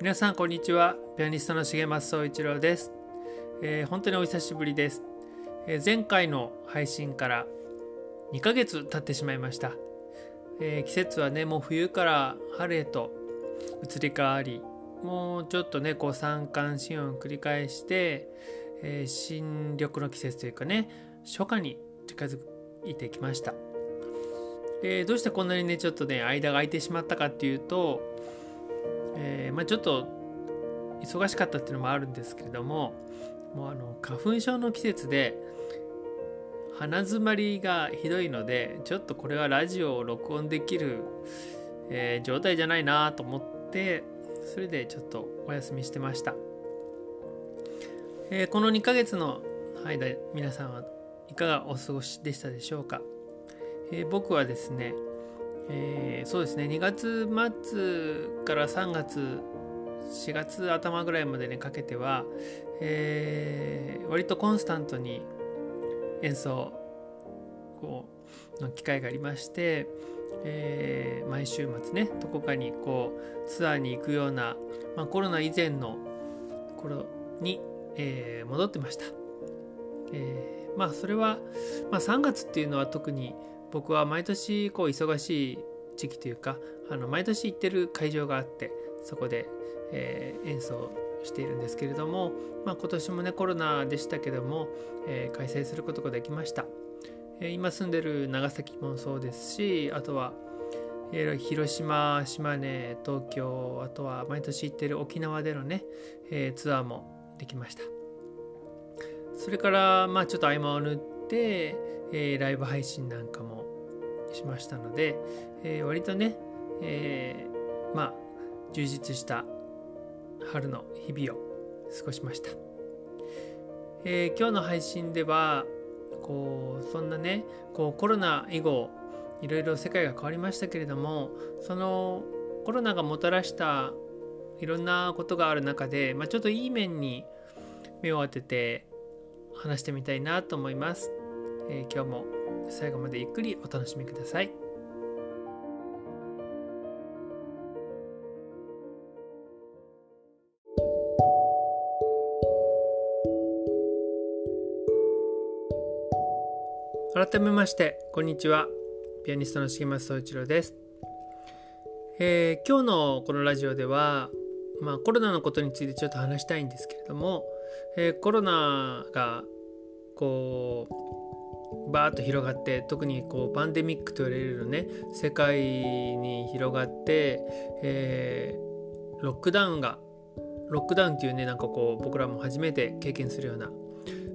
皆さんこんにちは。ピアニストの重松総一郎です、えー本当にお久しぶりです、えー前回の配信から2ヶ月経ってしまいました、えー季節はねもう冬から春へと移り変わりもうちょっとねこう三寒四温繰り返して、えー新緑の季節というかね初夏に近づいてきました。でどうしてこんなにねちょっとね間が空いてしまったかっていうとえーまあ、ちょっと忙しかったっていうのもあるんですけれどももうあの花粉症の季節で鼻づまりがひどいのでちょっとこれはラジオを録音できる、えー状態じゃないなと思ってそれでちょっとお休みしてました、えーこの2ヶ月の間皆さんはいかがお過ごしでしたでしょうか、えー僕はですねえーそうですね2月末から3月4月頭ぐらいまでにかけては、えー割とコンスタントに演奏こうの機会がありまして、えー毎週末ねどこかにこうツアーに行くような、まあ、コロナ以前の頃に、えー戻ってました。えーまあそれは、まあ、3月っていうのは特に僕は毎年こう忙しい時期というかあの毎年行ってる会場があってそこで、えー演奏しているんですけれども、まあ、今年もねコロナでしたけども、えー開催することができました、えー今住んでる長崎もそうですしあとは、え広島島根東京あとは毎年行ってる沖縄でのね、えツアーもできました。それからまあちょっと合間を縫って、えライブ配信なんかもしましたので、えー割とね、えーまあ充実した春の日々を過ごしました、えー今日の配信ではこうそんなねこうコロナ以後いろいろ世界が変わりましたけれどもそのコロナがもたらしたいろんなことがある中で、まあ、ちょっといい面に目を当てて話してみたいなと思います、えー今日も最後までゆっくりお楽しみください。改めましてこんにちは。ピアニストの重松総一郎です、えー今日のこのラジオでは、まあ、コロナのことについてちょっと話したいんですけれども、えーコロナがこうバーッと広がって特にこうパンデミックと言われるね世界に広がって、えーロックダウンがロックダウンっていうねなんかこう僕らも初めて経験するような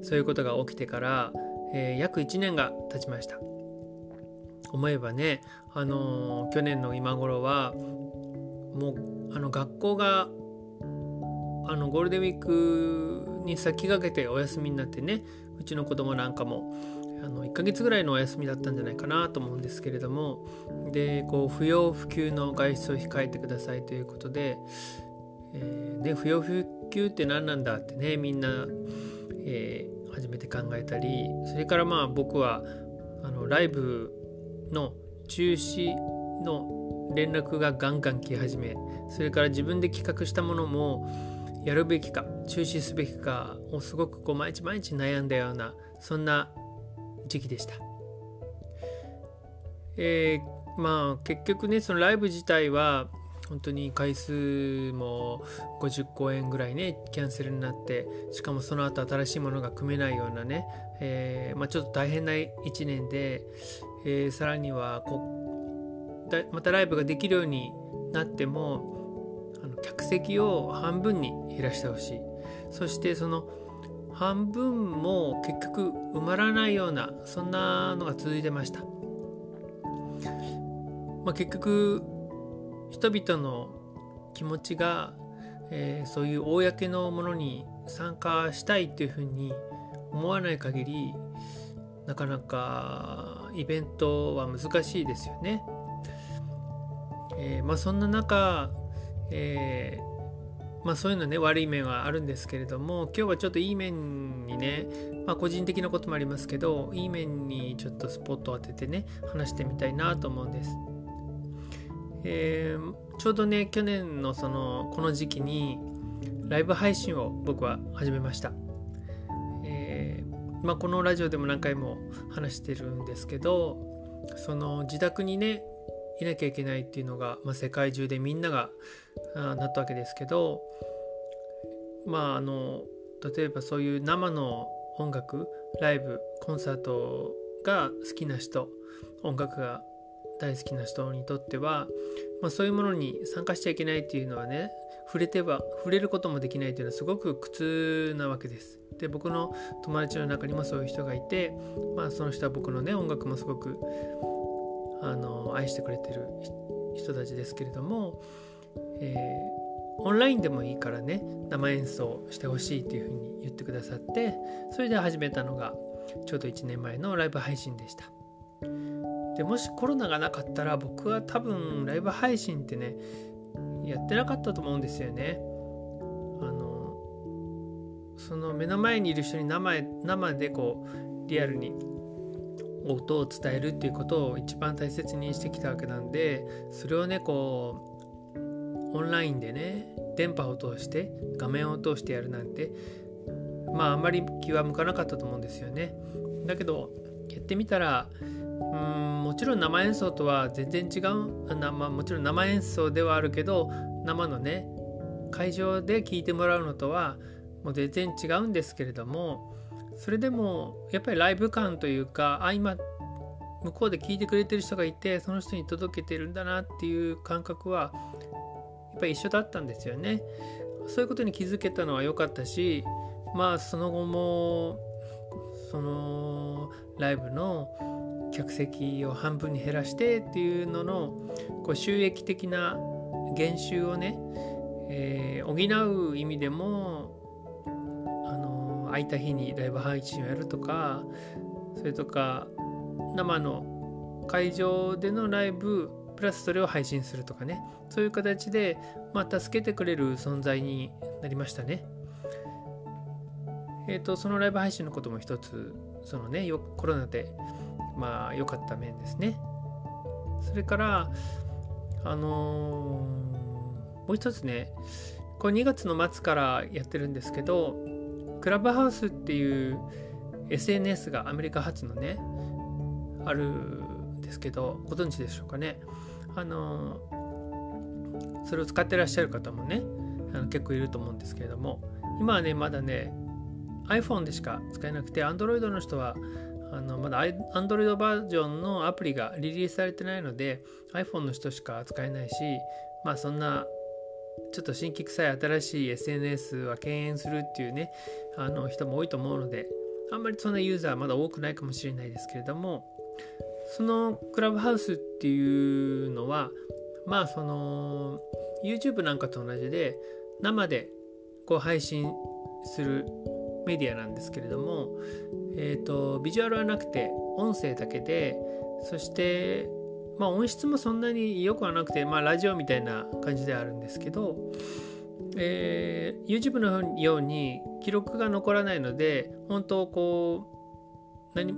そういうことが起きてから、えー約1年が経ちました。思えばね、あのー去年の今頃はもうあの学校があのゴールデンウィークに先駆けてお休みになってねうちの子供なんかもあの1ヶ月ぐらいのお休みだったんじゃないかなと思うんですけれどもでこう不要不急の外出を控えてくださいということで、えーね、不要不急って何なんだってねみんな、えー初めて考えたりそれからまあ僕はあのライブの中止の連絡がガンガン来始めそれから自分で企画したものもやるべきか中止すべきかをすごくこう毎日毎日悩んだようなそんな時期でした。えーまあ結局ねそのライブ自体は本当に回数も50公演ぐらいねキャンセルになってしかもその後新しいものが組めないようなね、えー、まあ、ちょっと大変な1年で、えー、さらにはこまたライブができるようになってもあの客席を半分に減らしてほしい。そしてその半分も結局埋まらないようなそんなのが続いてました、まあ、結局人々の気持ちが、えー、そういう公のものに参加したいっていうふうに思わない限りなかなかイベントは難しいですよね。えー、まあ、そんな中、えー、まあ、そういうのね悪い面はあるんですけれども今日はちょっといい面にね、まあ、個人的なこともありますけどいい面にちょっとスポットを当ててね話してみたいなと思うんです。えー、ちょうどね去年のそのこの時期にライブ配信を僕は始めました、えー、まあ、このラジオでも何回も話してるんですけどその自宅にねいなきゃいけないっていうのが、まあ、世界中でみんながなったわけですけどまああの例えばそういう生の音楽ライブコンサートが好きな人音楽が大好きな人にとっては、まあ、そういうものに参加しちゃいけないっていうのはね触れては触れることもできないっていうのはすごく苦痛なわけです。で僕の友達の中にもそういう人がいて、まあ、その人は僕のね音楽もすごくあの愛してくれてる人たちですけれども、えー、オンラインでもいいからね生演奏してほしいっていうふうに言ってくださってそれで始めたのがちょうど1年前のライブ配信でした。でもしコロナがなかったら僕は多分ライブ配信ってねやってなかったと思うんですよね。あのその目の前にいる人に生生でこうリアルに音を伝えるっていうことを一番大切にしてきたわけなんでそれをねこうオンラインでね電波を通して画面を通してやるなんてまああんまり気は向かなかったと思うんですよね。だけどやってみたらうんもちろん生演奏とは全然違うあ、まあ、もちろん生演奏ではあるけど生のね会場で聴いてもらうのとはもう全然違うんですけれどもそれでもやっぱりライブ感というかあ今向こうで聴いてくれてる人がいてその人に届けてるんだなっていう感覚はやっぱり一緒だったんですよね。そういうことに気づけたのは良かったしまあその後もそのライブの客席を半分に減らしてっていうののこう収益的な減収をね、えー、補う意味でもあの空いた日にライブ配信をやるとかそれとか生の会場でのライブプラスそれを配信するとかねそういう形で、まあ、助けてくれる存在になりましたね。えー、とそのライブ配信のことも一つそのねコロナでまあ良かった面ですね。それからあのー、もう一つねこれ2月の末からやってるんですけどクラブハウスっていう SNS がアメリカ発のねあるんですけどご存知でしょうかねあのー、それを使ってらっしゃる方もねあの結構いると思うんですけれども今はねまだね iPhone でしか使えなくて Android の人はあのまだ Android バージョンのアプリがリリースされてないので iPhone の人しか使えないしまあそんなちょっと新規臭い新しい SNS は敬遠するっていうねあの人も多いと思うのであんまりそんなユーザーまだ多くないかもしれないですけれどもそのクラブハウスっていうのはまあその YouTube なんかと同じで生でこう配信するメディアなんですけれども、えーと、ビジュアルはなくて音声だけでそしてまあ音質もそんなに良くはなくて、まあ、ラジオみたいな感じではあるんですけど、えー、YouTube のように記録が残らないので本当こう何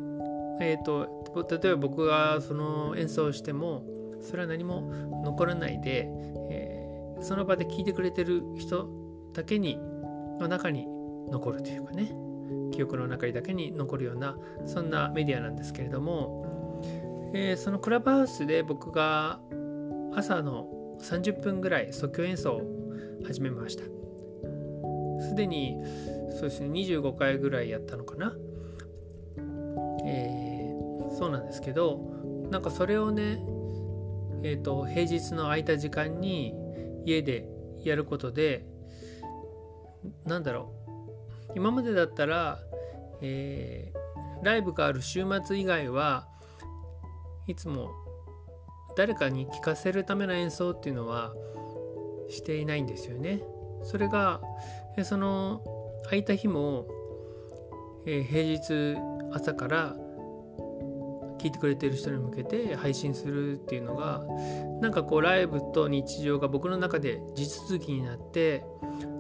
えーと、例えば僕がその演奏してもそれは何も残らないで、えー、その場で聴いてくれてる人だけにの中に残るというかね。記憶の中にだけに残るようなそんなメディアなんですけれども、えー、そのクラブハウスで僕が朝の30分ぐらい即興演奏を始めました。すでにそうですね25回ぐらいやったのかな。えー、そうなんですけどなんかそれをねえーと、平日の空いた時間に家でやることでなんだろう今までだったら、えー、ライブがある週末以外はいつも誰かに聴かせるための演奏っていうのはしていないんですよね。それがその空いた日も、えー、平日朝から聞いてくれてる人に向けて配信するっていうのがなんかこうライブと日常が僕の中で地続きになって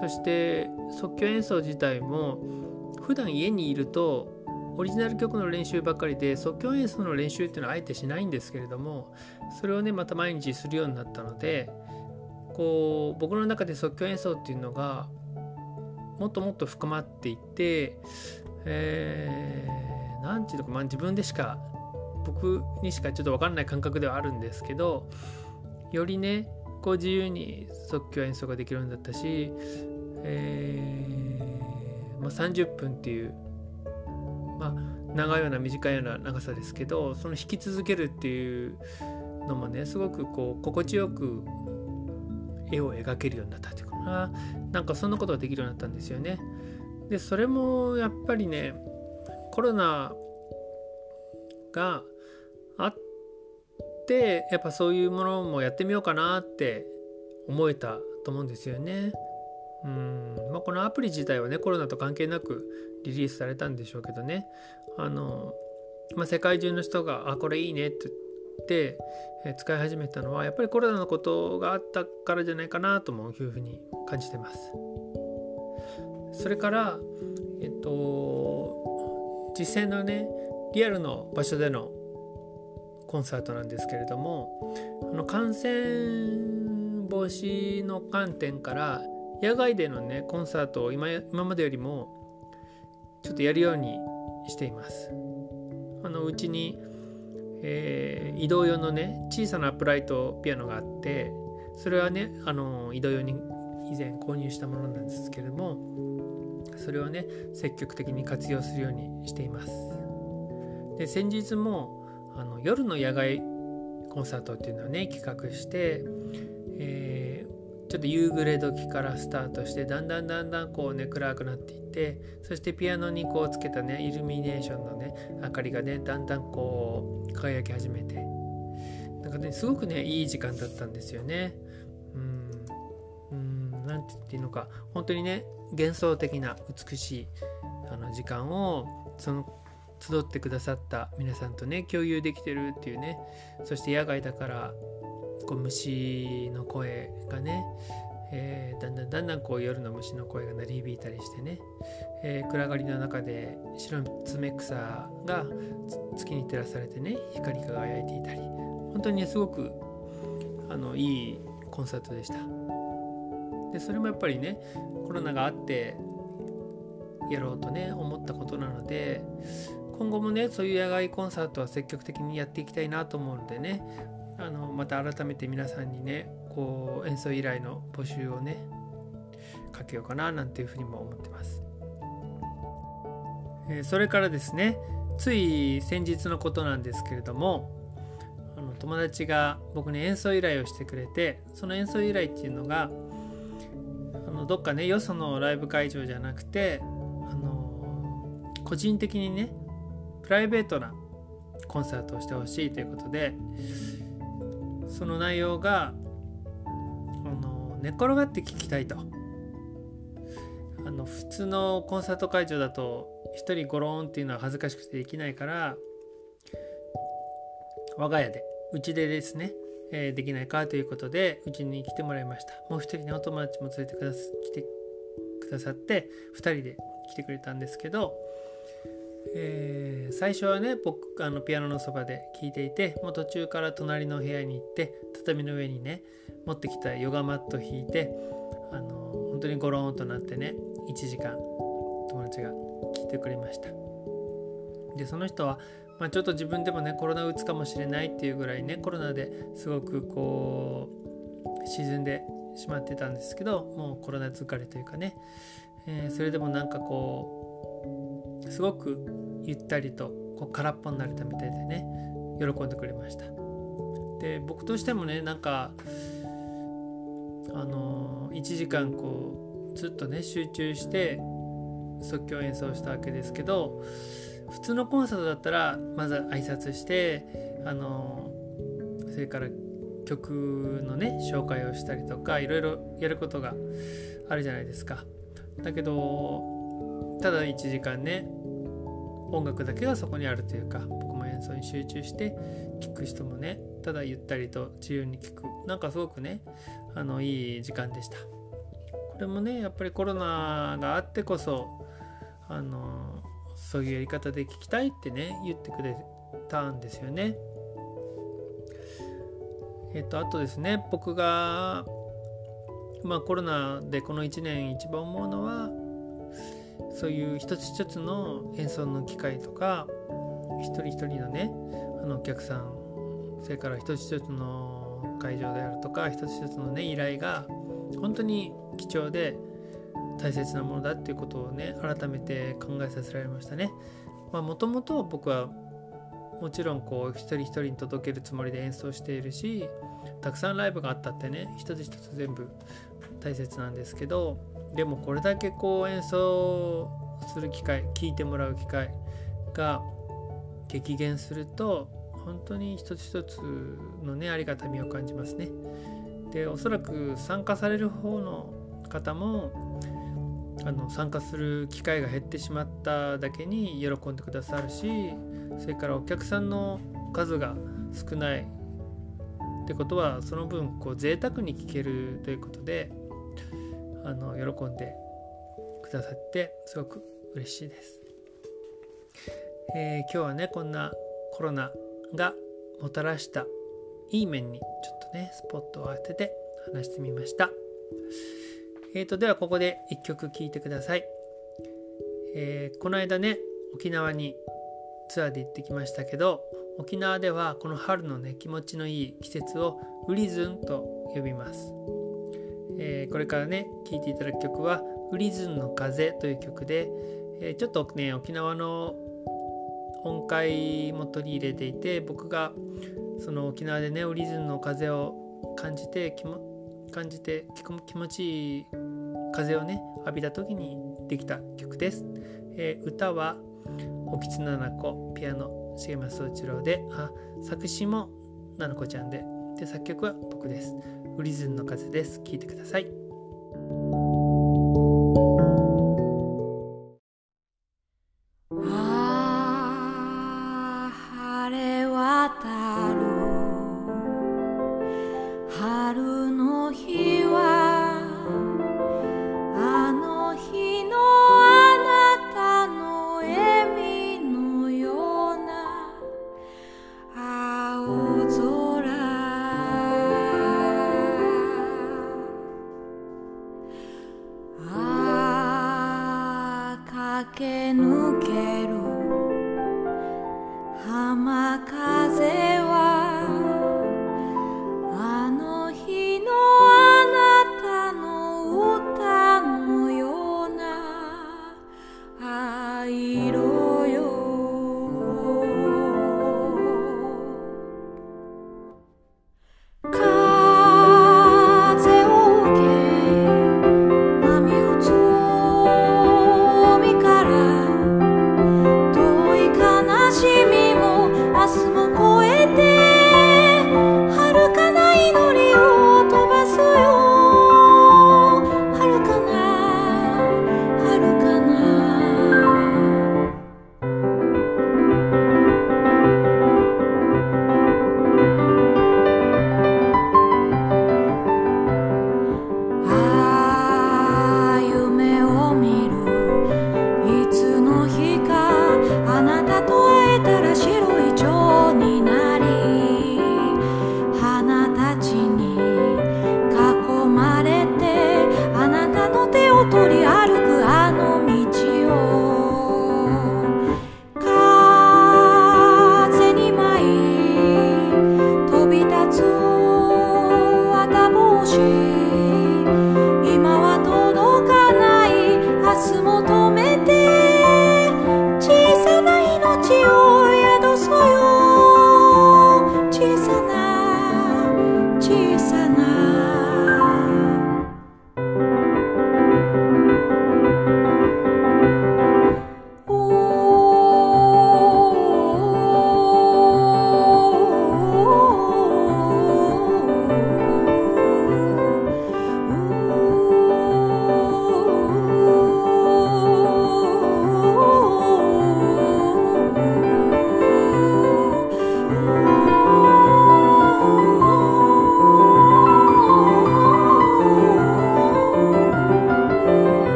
そして即興演奏自体も普段家にいるとオリジナル曲の練習ばっかりで即興演奏の練習っていうのはあえてしないんですけれどもそれをねまた毎日するようになったのでこう僕の中で即興演奏っていうのがもっともっと深まっていってえー、て言うのか、まあ、自分でしか僕にしかちょっと分かんない感覚ではあるんですけどよりねこう自由に即興演奏ができるようになったし、えー、まあ、30分っていう、まあ、長いような短いような長さですけどその弾き続けるっていうのもねすごくこう心地よく絵を描けるようになったというかななんかそんなことができるようになったんですよね。でそれもやっぱりねコロナがあってやっぱそういうものもやってみようかなって思えたと思うんですよね。うんまあ、このアプリ自体はねコロナと関係なくリリースされたんでしょうけどねあの、まあ、世界中の人が「あこれいいね」って言ってえ使い始めたのはやっぱりコロナのことがあったからじゃないかなともいうふうに感じてます。それからえっと実際のねリアルの場所でのコンサートなんですけれどもあの感染防止の観点から野外でのねコンサートを今今までよりもちょっとやるようにしています。あのうちに、えー、移動用のね小さなアップライトピアノがあってそれはねあの移動用に以前購入したものなんですけれどもそれをね積極的に活用するようにしています。で先日も夜の野外コンサートっていうのをね企画して、えー、ちょっと夕暮れ時からスタートしてだんだんだんだんこうね暗くなっていってそしてピアノにこうつけたねイルミネーションのね明かりがねだんだんこう輝き始めてなんかねすごくねいい時間だったんですよね。うんうんなんて言っていいのか本当にね幻想的な美しいあの時間をその集ってくださった皆さんとね共有できてるっていうね。そして野外だからこう虫の声がね、えー、だんだんだんだんこう夜の虫の声が鳴り響いたりしてね、えー、暗がりの中で白爪草が月に照らされてね光り輝いていたり。本当に、ね、すごくあのいいコンサートでした。でそれもやっぱりねコロナがあってやろうとね思ったことなので今後もねそういう野外コンサートは積極的にやっていきたいなと思うのでね。あのまた改めて皆さんにねこう演奏依頼の募集をねかけようかななんていうふうにも思ってます、え、それからですねつい先日のことなんですけれどもあの友達が僕に演奏依頼をしてくれてその演奏依頼っていうのがあのどっかねよそのライブ会場じゃなくてあの個人的にねプライベートなコンサートをしてほしいということでその内容があの寝転がって聴きたいと。あの普通のコンサート会場だと1人ゴローンっていうのは恥ずかしくてできないから我が家でうちでですね、えー、できないかということでうちに来てもらいました。もう一人ねお友達も連れてくださ来てくださって2人で来てくれたんですけどえー、最初はね僕あのピアノのそばで聴いていてもう途中から隣の部屋に行って畳の上にね持ってきたヨガマット引いてあの本当にゴローンとなってね1時間友達が聞いてくれました。でその人は、まあ、ちょっと自分でもねコロナうつかもしれないっていうぐらいねコロナですごくこう沈んでしまってたんですけどもうコロナ疲れというかね、えー、それでもなんかこうすごくゆったりとこう空っぽになれたみたいでね喜んでくれました。で僕としてもねなんかあの1時間こうずっとね集中して即興演奏したわけですけど普通のコンサートだったらまず挨拶してあのそれから曲のね紹介をしたりとかいろいろやることがあるじゃないですか。だけどただ1時間ね。音楽だけがそこにあるというか僕も演奏に集中して聴く人もねただゆったりと自由に聴く。なんかすごくねあのいい時間でした。これもねやっぱりコロナがあってこそあのそういうやり方で聴きたいってね言ってくれたんですよね。えっ、とあとですね僕がまあコロナでこの1年一番思うのはそういう一つ一つの演奏の機会とか一人一人のねあのお客さんそれから一つ一つの会場であるとか一つ一つのね依頼が本当に貴重で大切なものだっていうことをね改めて考えさせられましたね。もともと僕はもちろんこう一人一人に届けるつもりで演奏しているしたくさんライブがあったってね一つ一つ全部大切なんですけどでもこれだけこう演奏する機会聴いてもらう機会が激減すると本当に一つ一つのねありがたみを感じますね。でおそらく参加される方の方もあの参加する機会が減ってしまっただけに喜んでくださるしそれからお客さんの数が少ないってことはその分こう贅沢に聴けるということであの喜んでくださってすごく嬉しいです、えー、今日はねこんなコロナがもたらしたいい面にちょっとねスポットを当てて話してみました。えーとではここで一曲聴いてください、えー、この間ね沖縄にツアーで行ってきましたけど沖縄ではこの春のね気持ちのいい季節をウリズンと呼びます、えー、これからね聴いていただく曲は「ウリズンの風」という曲で、えー、ちょっとね沖縄の音階も取り入れていて僕がその沖縄でねウリズンの風を感じて気も感じて気持ちいい風をね浴びた時にできた曲です、えー、歌はおきつななこピアノ重松一郎であ作詞もななこちゃんでで作曲は僕です。ウリズンの風です。聞いてください。わあ。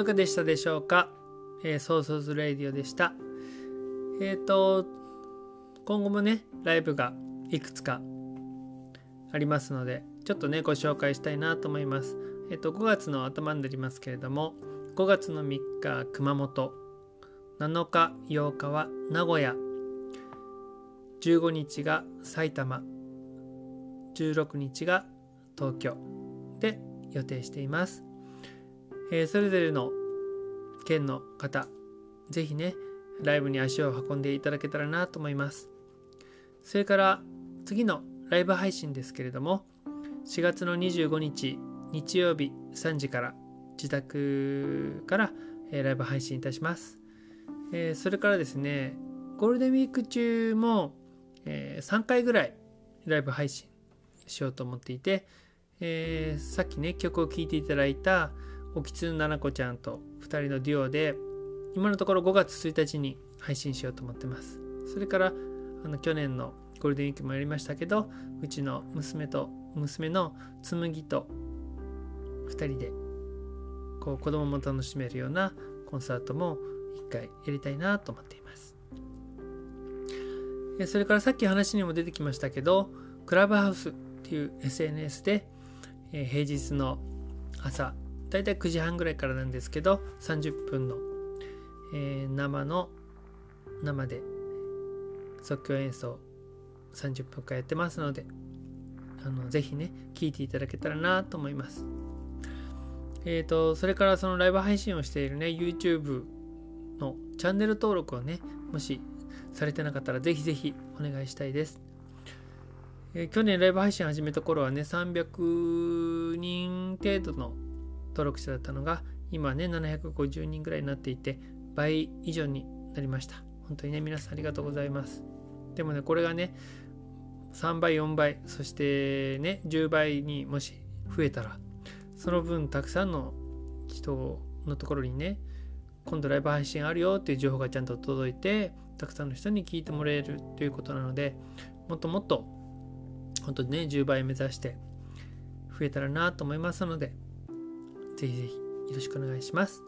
かがでしたでしょうか、えー、ソーソーズレイディオでした。えっ、ー、と今後もねライブがいくつかありますのでちょっとねご紹介したいなと思います。えっ、ー、と5月の頭になりますけれども5月の3日熊本。7日8日は名古屋。15日が埼玉。16日が東京。で予定しています、えー、それぞれの県の方是非ねライブに足を運んでいただけたらなと思います。それから次のライブ配信ですけれども4月の25日日曜日3時から自宅から、えライブ配信いたします、えー、それからですねゴールデンウィーク中も、えー、3回ぐらいライブ配信しようと思っていて、え、さっきね曲を聴いていただいたおきつななこちゃんと2人のデュオで今のところ5月1日に配信しようと思ってますそれからあの去年のゴールデンウィークもやりましたけどうちの娘と娘の紬と2人でこう子供も楽しめるようなコンサートも一回やりたいなと思っています。それからさっき話にも出てきましたけど、クラブハウスっていう SNS で、え平日の朝、だいたい9時半ぐらいからなんですけど、30分の、えー、生の、生で即興演奏30分間やってますので、あのぜひね、聴いていただけたらなと思います。えっ、ー、と、それからそのライブ配信をしているね、YouTube のチャンネル登録をね、もしされてなかったらぜひぜひお願いしたいです。えー、去年ライブ配信始めた頃はね、300人程度の登録者だったのが、今ね、750人ぐらいになっていて、倍以上になりました。本当にね、皆さんありがとうございます。でもね、これがね、3倍、4倍、そしてね、10倍にもし増えたら、その分たくさんの人のところにね今度ライブ配信あるよっていう情報がちゃんと届いてたくさんの人に聞いてもらえるということなのでもっともっと本当にね10倍目指して増えたらなと思いますのでぜひぜひよろしくお願いします。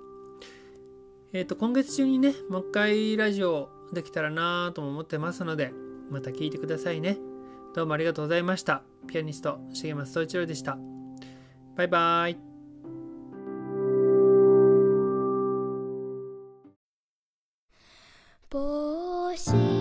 えっ、ー、と今月中にねもう一回ラジオできたらなとも思ってますのでまた聞いてくださいね。どうもありがとうございました。ピアニスト重松総一郎でした。バイバイ。帽子